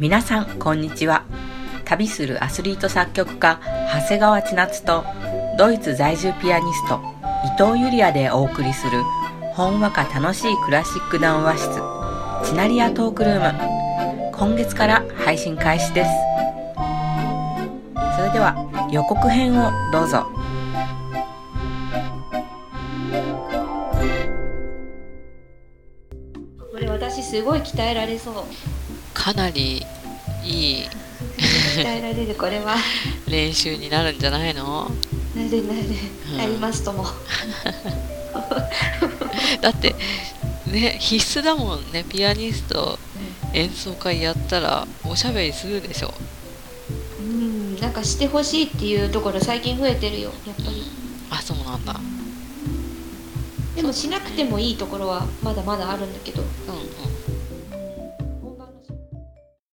皆さんこんにちは。旅するアスリート作曲家長谷川千夏とドイツ在住ピアニスト伊藤ゆりやでお送りするほんわか楽しいクラシック談話室チナリアトークルーム。今月から配信開始です。それでは予告編をどうぞ。これ私すごい鍛えられそう。かなりいい鍛えられるこれは。練習になるんじゃないの？なるなる、うん。なりますとも。だってね必須だもんね。ピアニスト演奏会やったらおしゃべりするでしょ。うんなんかしてほしいっていうところ最近増えてるよやっぱり。あそうなんだ。でもしなくてもいいところはまだまだあるんだけど。うんうん